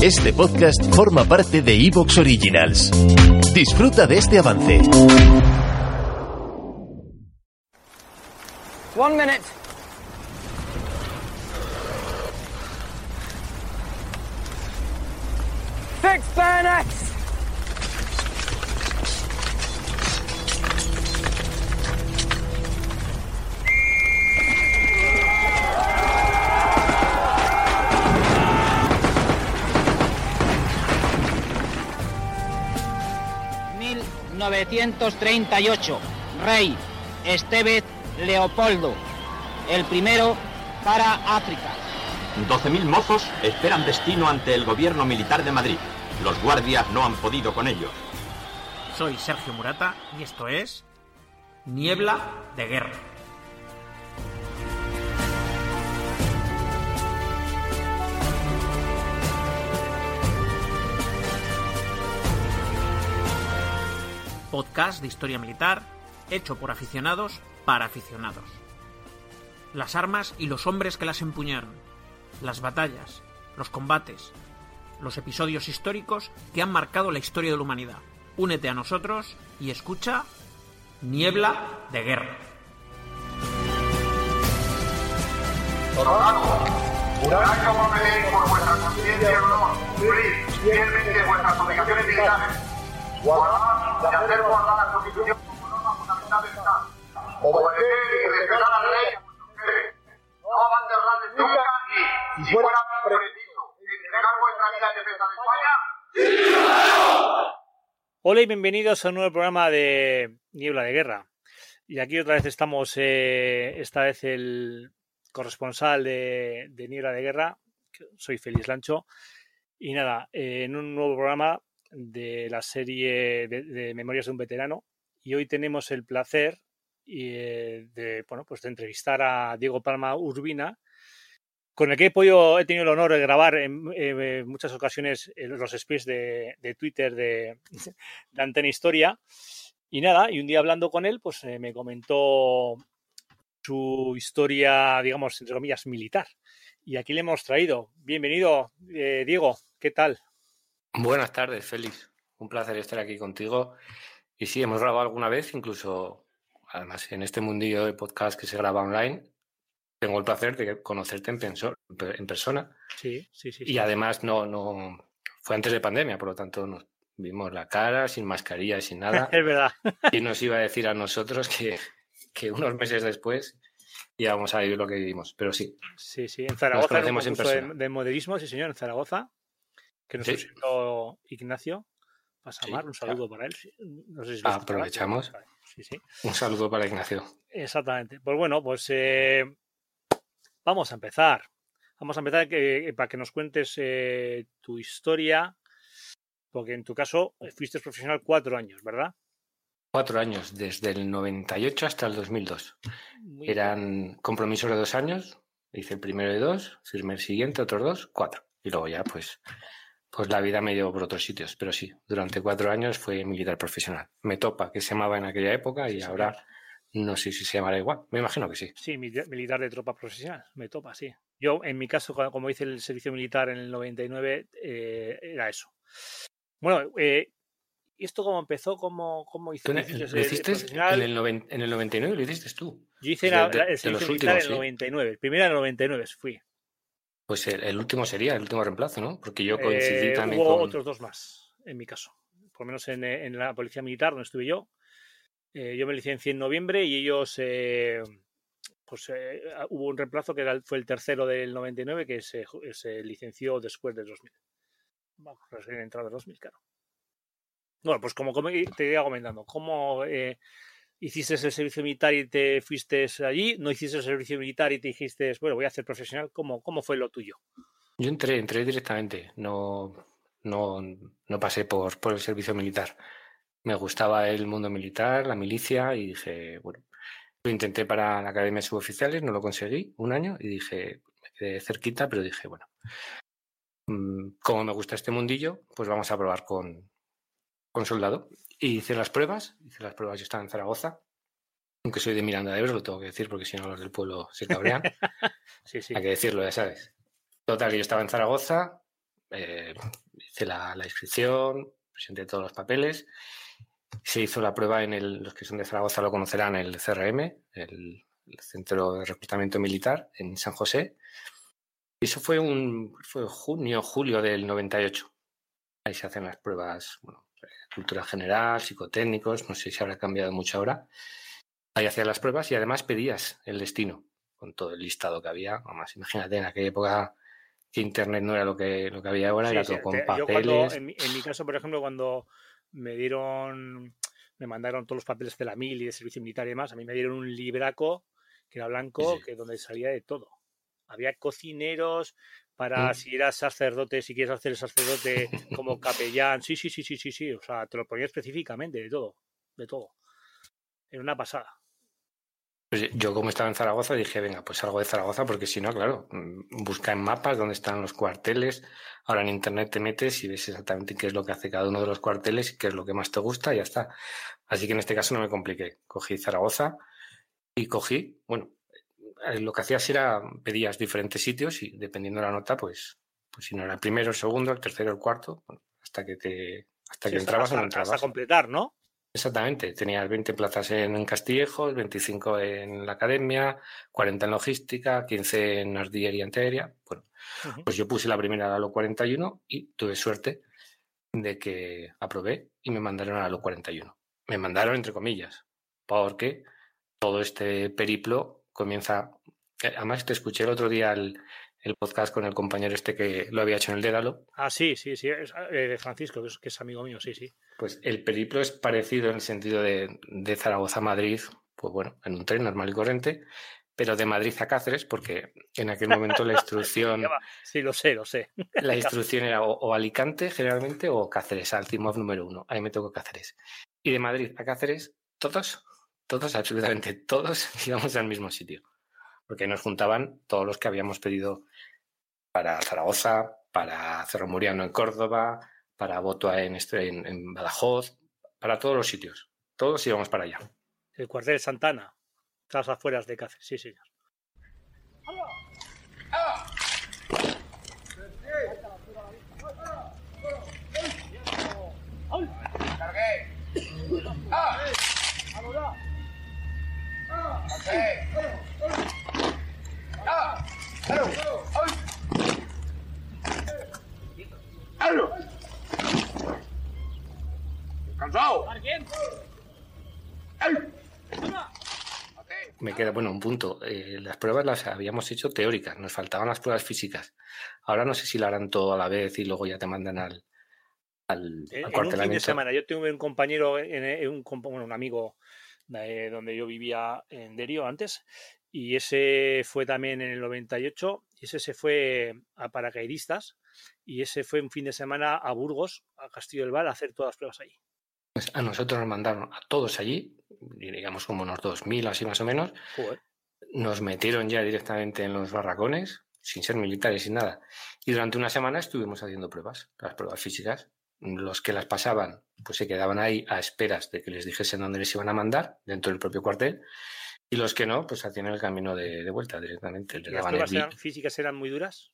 Este podcast forma parte de Evox Originals. Disfruta de este avance. One minute. Fix bayonets! ...1938... Rey Estevez Leopoldo... ...el primero para África. 12.000 mozos esperan destino ante el gobierno militar de Madrid. Los guardias no han podido con ellos. Soy Sergio Murata y esto es Niebla de Guerra. Podcast de historia militar hecho por aficionados para aficionados. Las armas y los hombres que las empuñaron, las batallas, los combates, los episodios históricos que han marcado la historia de la humanidad. Únete a nosotros y escucha Niebla de Guerra. Por vuestra conciencia vuestras obligaciones militares, Hola y bienvenidos a un nuevo programa de Niebla de Guerra. Y aquí otra vez estamos, eh, esta vez el corresponsal de, Niebla de Guerra, soy Félix Lancho. Y nada, eh, en un nuevo programa de la serie de, Memorias de un Veterano. Y hoy tenemos el placer eh, de, bueno, pues de entrevistar a Diego Palma Urbina, con el que he, podido, he tenido el honor de grabar en, en muchas ocasiones los speeds de, Twitter de, de, Antena Historia. Y nada, y un día hablando con él, pues eh, me comentó su historia, digamos, entre comillas, militar. Y aquí le hemos traído. Bienvenido, eh, Diego, ¿qué tal? Buenas tardes, Félix. Un placer estar aquí contigo. Y sí, hemos grabado alguna vez, incluso, además, en este mundillo de podcast que se graba online, tengo el placer de conocerte en, en persona. Sí, sí, sí. Y sí. además no, no fue antes de pandemia, por lo tanto nos vimos la cara, sin mascarilla, sin nada. es verdad. y nos iba a decir a nosotros que, que unos meses después íbamos a vivir lo que vivimos. Pero sí. Sí, sí. En Zaragoza nos en, en de, de, modernismo, sí, señor, en Zaragoza, que nos Sí. Ignacio Pasamar. Sí, un saludo para él. No sé si aprovechamos. Sí. Un saludo para Ignacio. Exactamente. Pues bueno, pues eh, vamos a empezar. Vamos a empezar que, para que nos cuentes eh, tu historia, porque en tu caso eh, fuiste profesional cuatro años, ¿verdad? Cuatro años, desde el 98 hasta el 2002. Muy Eran compromisos de dos años. Hice el primero de dos, firmé el siguiente, otros dos, cuatro. Y luego ya, pues, pues la vida me llevó por otros sitios. Pero sí, durante cuatro años fue militar profesional. Me topa, que se llamaba en aquella época, y Sí, ahora no sé si se llamará igual. Me imagino que sí. Sí, mili- militar de tropa profesional, me topa, sí. Yo, en mi caso, como hice el servicio militar en el 99, eh, era eso. Bueno, eh, ¿y esto cómo empezó? ¿Cómo, cómo hice- ¿Tú en, hiciste lo hiciste en el, noven- en el 99? ¿Lo hiciste tú? Yo hice de- la- de- la- el servicio militar en el últimos, sí. 99. El primero en el 99 fui. Pues el, el último sería el último reemplazo, ¿no? Porque yo coincidí Eh, también hubo con... otros dos más, en mi caso. Por lo menos en, en la Policía Militar, donde estuve yo. Eh, yo me licencié en noviembre y ellos, eh, pues eh, hubo un reemplazo que era fue el tercero del 99 que se, licenció después del 2000. Vamos, recién entrado del 2000, claro. Bueno, pues como, como te iba comentando, ¿cómo eh, hiciste el servicio militar y te fuiste allí? ¿No hiciste el servicio militar y te dijiste, bueno, voy a hacer profesional? ¿Cómo, cómo fue lo tuyo? Yo entré, entré directamente, no, no, no pasé por, por el servicio militar. Me gustaba el mundo militar, la milicia, y dije, bueno, lo intenté para la Academia de Suboficiales, no lo conseguí un año, y dije, me quedé cerquita, pero dije, bueno, mm, como me gusta este mundillo, pues vamos a probar con, con soldado. Y hice las pruebas, hice las pruebas, yo estaba en Zaragoza, aunque soy de Miranda de Ebro, lo tengo que decir porque si no los del pueblo se cabrean. Sí, sí. Hay que decirlo, ya sabes. Total, yo estaba en Zaragoza, eh, hice la, la, inscripción, presenté todos los papeles. Se hizo la prueba en el, los que son de Zaragoza lo conocerán, el CRM, el, el Centro de Reclutamiento Militar en San José. Eso fue un fue junio, julio del 98. Ahí se hacen las pruebas, bueno, cultura general, psicotécnicos, no sé si habrá cambiado mucho ahora. Ahí hacías las pruebas y además pedías el destino con todo el listado que había. Vamos, imagínate en aquella época que internet no era lo que, lo que había ahora, sí, era todo sí, con te, papeles. Cuando, en, mi, en, mi, caso, por ejemplo, cuando me dieron, me mandaron todos los papeles de la mil y de servicio militar y demás, a mí me dieron un libraco que era blanco, sí. que donde salía de todo. Había cocineros para si eras sacerdote, si quieres hacer el sacerdote como capellán. Sí, sí, sí, sí, sí, sí. O sea, te lo ponía específicamente, de todo, de todo. Era una pasada. Pues yo como estaba en Zaragoza dije, venga, pues salgo de Zaragoza porque si no, claro, mm, busca en mapas dónde están los cuarteles. Ahora en internet te metes y ves exactamente qué es lo que hace cada uno de los cuarteles y qué es lo que más te gusta y ya está. Así que en este caso no me compliqué. Cogí Zaragoza y cogí, bueno, eh, lo que hacías era pedías diferentes sitios y dependiendo de la nota, pues, pues si no era el primero, el segundo, el tercero, el cuarto, hasta que te hasta sí, que entrabas hasta, o no entrabas. Hasta completar, ¿no? Exactamente, tenías 20 plazas en, en Castillejos, 25 en la academia, 40 en logística, 15 en artillería antiaérea. Bueno, uh -huh. pues yo puse la primera a lo 41 y tuve suerte de que aprobé y me mandaron a lo 41. Me mandaron entre comillas, porque todo este periplo comienza. eh, Además, te escuché el otro día el, el podcast con el compañero este que lo había hecho en el Dédalo. Ah, sí, sí, sí, es eh, de Francisco, que es, que es, amigo mío, sí, sí. Pues el periplo es parecido en el sentido de, de Zaragoza a Madrid, pues bueno, en un tren normal y corriente, pero de Madrid a Cáceres, porque en aquel momento la instrucción. sí, lo sé, lo sé. la instrucción era o, o, Alicante, generalmente, o Cáceres, al CIMOV número uno. Ahí me tocó Cáceres. Y de Madrid a Cáceres, todos, todos, absolutamente todos, íbamos al mismo sitio porque nos juntaban todos los que habíamos pedido para Zaragoza, para Cerro Muriano en Córdoba, para Botua en, este, en, Badajoz, para todos los sitios. Todos íbamos para allá. El cuartel Santana, tras afueras de Cáceres, sí, señor. Queda, bueno, un punto. Eh, las pruebas las habíamos hecho teóricas, nos faltaban las pruebas físicas. Ahora no sé si la harán todo a la vez y luego ya te mandan al, al, al en un fin de semana. Yo tengo un compañero, en, en un, bueno, un amigo de donde yo vivía en Derio antes, y ese fue también en el 98, y ese se fue a paracaidistas, y ese fue un fin de semana a Burgos, a Castillo del Val, a hacer todas las pruebas allí. Pues a nosotros nos mandaron a todos allí, digamos como unos 2.000 así más o menos. Joder. Nos metieron ya directamente en los barracones, sin ser militares, sin nada. Y durante una semana estuvimos haciendo pruebas, las pruebas físicas. Los que las pasaban, pues se quedaban ahí a esperas de que les dijesen dónde les iban a mandar, dentro del propio cuartel. Y los que no, pues hacían el camino de, de vuelta directamente. ¿Y las pruebas eran, físicas eran muy duras?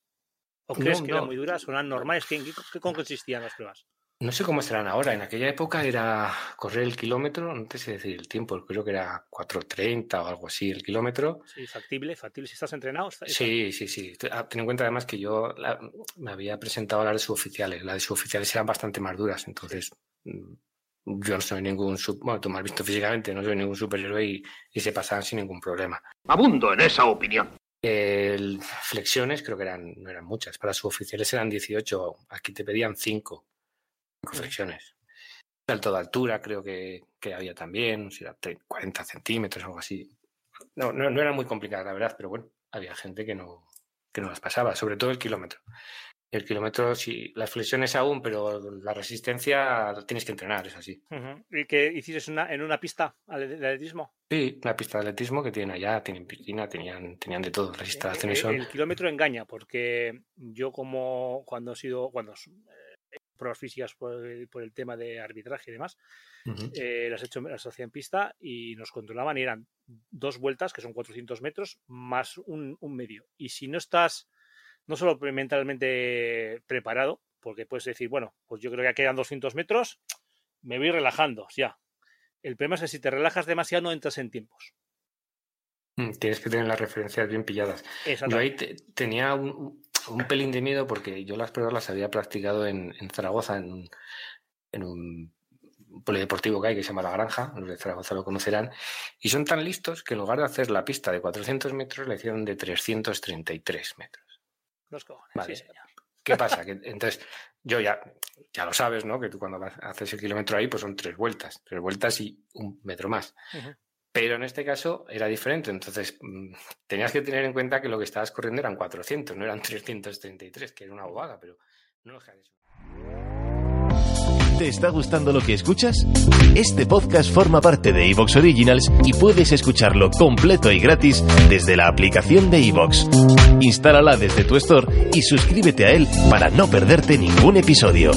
¿O crees no, que no. eran muy duras o eran normales? ¿Qué, qué, qué consistían las pruebas? No sé cómo serán ahora. En aquella época era correr el kilómetro, no te sé decir el tiempo, creo que era 4.30 o algo así el kilómetro. Sí, factible, factible. Si estás entrenado. Está, sí, sí, sí. Ah, ten en cuenta además que yo la, me había presentado a las de suboficiales. Las de suboficiales eran bastante más duras, entonces mm, yo no soy ningún, bueno, tú me has visto físicamente, no soy ningún superhéroe y, y se pasaban sin ningún problema. Abundo en esa opinión. El, flexiones creo que eran, no eran muchas, para suboficiales eran 18, aquí te pedían 5 flexiones. Salto de altura creo que, que había también, si era 40 centímetros o algo así. No, no, no era muy complicada, la verdad, pero bueno, había gente que no, que no las pasaba, sobre todo el kilómetro. El kilómetro, sí, las flexiones aún, pero la resistencia tienes que entrenar, es así. Uh -huh. ¿Y que hiciste una, en una pista de atletismo? Sí, una pista de atletismo que tienen allá, tienen piscina, tenían, tenían de todo. Las instalaciones el, son... el kilómetro engaña, porque yo como cuando he sido, cuando eh, pruebas físicas por el, por el, tema de arbitraje y demás, uh -huh. eh, las, he hecho, las hacía en pista y nos controlaban y eran dos vueltas, que son 400 metros, más un, un medio. Y si no estás no solo mentalmente preparado, porque puedes decir, bueno, pues yo creo que quedan 200 metros, me voy relajando, ya. El problema es que si te relajas demasiado no entras en tiempos. Mm, tienes que tener las referencias bien pilladas. Yo ahí tenía un, pelín de miedo porque yo las pruebas las había practicado en, Zaragoza, en, un polideportivo que hay que se llama La Granja, los de Zaragoza lo conocerán, y son tan listos que en lugar de hacer la pista de 400 metros, la hicieron de 333 metros. Los cojones, ¿Qué pasa? Que, entonces, yo ya, ya lo sabes, ¿no? Que tú cuando haces el kilómetro ahí, pues son tres vueltas, tres vueltas y un metro más. Pero en este caso era diferente, entonces mm, tenías que tener en cuenta que lo que estabas corriendo eran 400, no eran 333, que era una bobada, pero no deja de eso. ¿Te está gustando lo que escuchas? Este podcast forma parte de Evox Originals y puedes escucharlo completo y gratis desde la aplicación de Evox. Instálala desde tu store y suscríbete a él para no perderte ningún episodio.